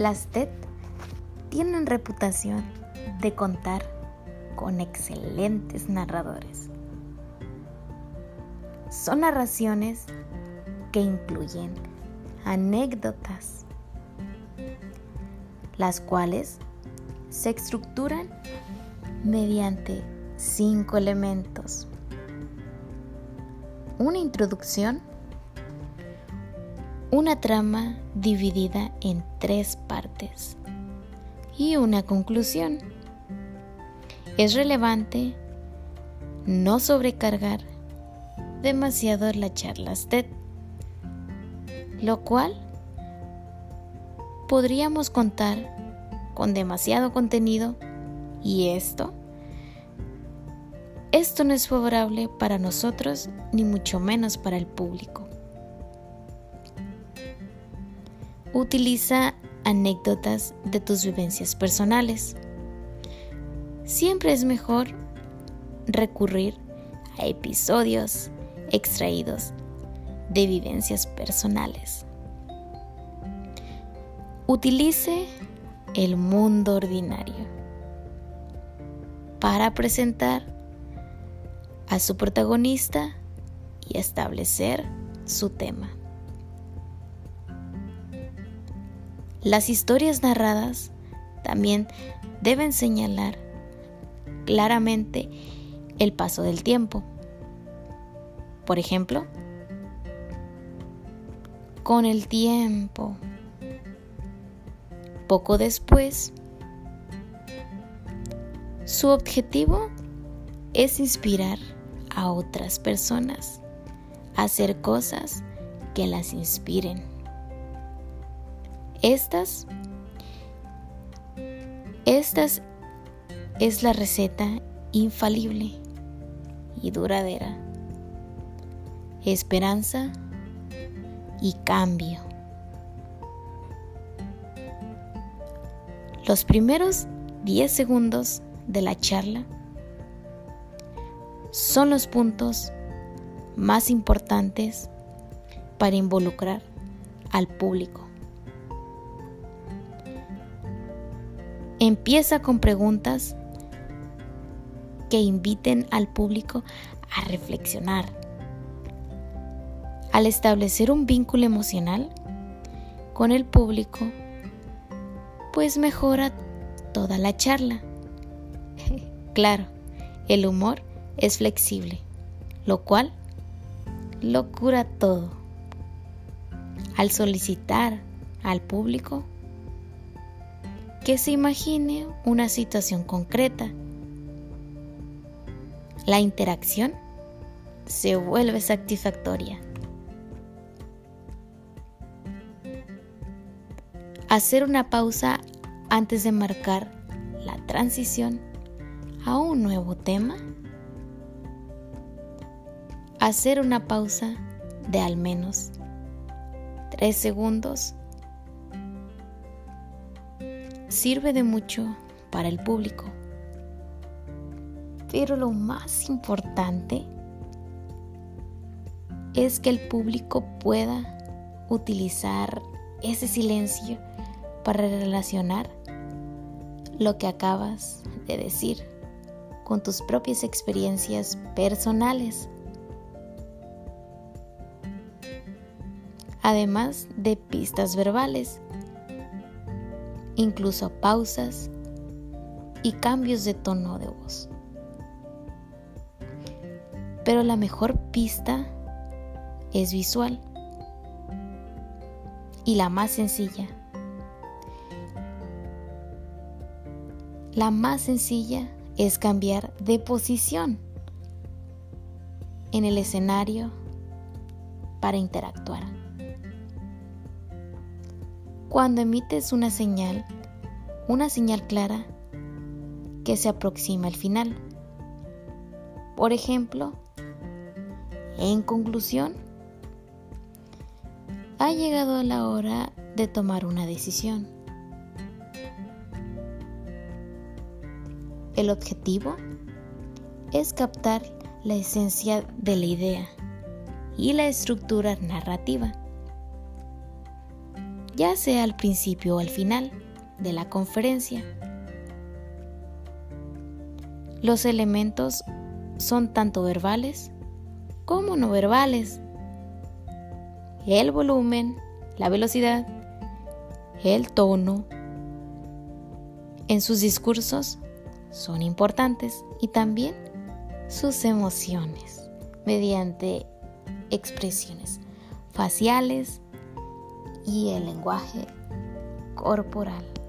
Las TED tienen reputación de contar con excelentes narradores. Son narraciones que incluyen anécdotas, las cuales se estructuran mediante cinco elementos. Una introducción, una trama dividida en tres partes y una conclusión. Es relevante no sobrecargar demasiado la charla TED, lo cual podríamos contar con demasiado contenido y esto esto no es favorable para nosotros ni mucho menos para el público. Utiliza anécdotas de tus vivencias personales. Siempre es mejor recurrir a episodios extraídos de vivencias personales. Utilice el mundo ordinario para presentar a su protagonista y establecer su tema. Las historias narradas también deben señalar claramente el paso del tiempo. Por ejemplo, con el tiempo, poco después, su objetivo es inspirar a otras personas a hacer cosas que las inspiren. Estas, estas es la receta infalible y duradera. Esperanza y cambio. Los primeros 10 segundos de la charla son los puntos más importantes para involucrar al público. Empieza con preguntas que inviten al público a reflexionar. Al establecer un vínculo emocional con el público, pues mejora toda la charla. claro, el humor es flexible, lo cual lo cura todo. Al solicitar al público que se imagine una situación concreta, la interacción se vuelve satisfactoria. Hacer una pausa antes de marcar la transición a un nuevo tema hacer una pausa de al menos 3 segundos sirve de mucho para el público. Pero lo más importante es que el público pueda utilizar ese silencio para relacionar lo que acabas de decir con tus propias experiencias personales. además de pistas verbales, incluso pausas y cambios de tono de voz. Pero la mejor pista es visual y la más sencilla. La más sencilla es cambiar de posición en el escenario para interactuar cuando emites una señal, una señal clara que se aproxima al final. Por ejemplo, en conclusión, ha llegado la hora de tomar una decisión. El objetivo es captar la esencia de la idea y la estructura narrativa ya sea al principio o al final de la conferencia. Los elementos son tanto verbales como no verbales. El volumen, la velocidad, el tono. En sus discursos son importantes y también sus emociones mediante expresiones faciales y el lenguaje corporal.